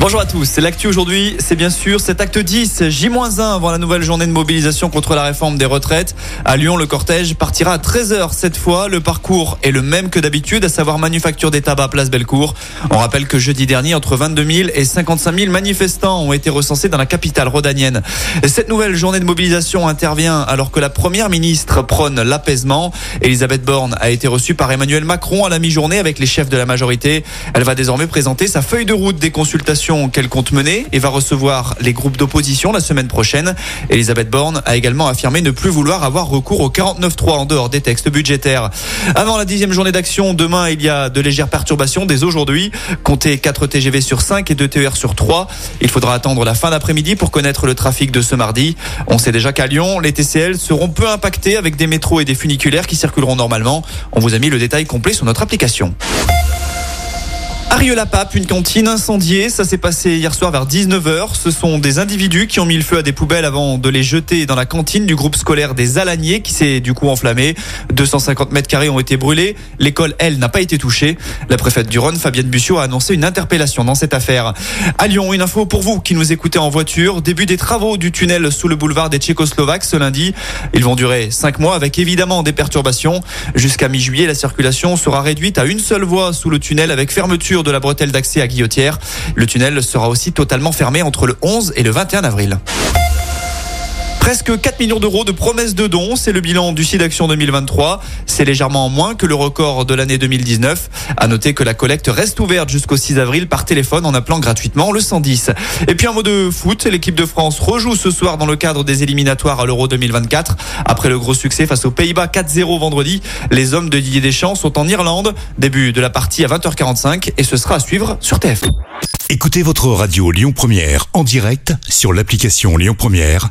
Bonjour à tous, l'actu aujourd'hui, c'est bien sûr cet acte 10, J-1 avant la nouvelle journée de mobilisation contre la réforme des retraites. À Lyon, le cortège partira à 13h cette fois. Le parcours est le même que d'habitude, à savoir manufacture des tabacs place Bellecour. On rappelle que jeudi dernier, entre 22 000 et 55 000 manifestants ont été recensés dans la capitale rhodanienne. Cette nouvelle journée de mobilisation intervient alors que la première ministre prône l'apaisement. Elisabeth Borne a été reçue par Emmanuel Macron à la mi-journée avec les chefs de la majorité. Elle va désormais présenter sa feuille de route des consultations qu'elle compte mener et va recevoir les groupes d'opposition la semaine prochaine. Elisabeth Borne a également affirmé ne plus vouloir avoir recours au 49.3 en dehors des textes budgétaires. Avant la dixième journée d'action, demain, il y a de légères perturbations dès aujourd'hui. Comptez 4 TGV sur 5 et 2 TER sur 3. Il faudra attendre la fin d'après-midi pour connaître le trafic de ce mardi. On sait déjà qu'à Lyon, les TCL seront peu impactés avec des métros et des funiculaires qui circuleront normalement. On vous a mis le détail complet sur notre application. Arieux-la-Pape, une cantine incendiée. Ça s'est passé hier soir vers 19h. Ce sont des individus qui ont mis le feu à des poubelles avant de les jeter dans la cantine du groupe scolaire des Alaniers qui s'est du coup enflammé. 250 mètres carrés ont été brûlés. L'école, elle, n'a pas été touchée. La préfète du Rhône, Fabienne Bussiot, a annoncé une interpellation dans cette affaire. À Lyon, une info pour vous qui nous écoutez en voiture. Début des travaux du tunnel sous le boulevard des Tchécoslovaques ce lundi. Ils vont durer 5 mois avec évidemment des perturbations. Jusqu'à mi-juillet, la circulation sera réduite à une seule voie sous le tunnel avec fermeture de la bretelle d'accès à Guillotière. Le tunnel sera aussi totalement fermé entre le 11 et le 21 avril. Presque 4 millions d'euros de promesses de dons, c'est le bilan du site d'action 2023. C'est légèrement moins que le record de l'année 2019. À noter que la collecte reste ouverte jusqu'au 6 avril par téléphone en appelant gratuitement le 110. Et puis un mot de foot, l'équipe de France rejoue ce soir dans le cadre des éliminatoires à l'Euro 2024. Après le gros succès face aux Pays-Bas 4-0 vendredi, les hommes de Didier Deschamps sont en Irlande. Début de la partie à 20h45 et ce sera à suivre sur TF. Écoutez votre radio Lyon Première en direct sur l'application Lyon Première,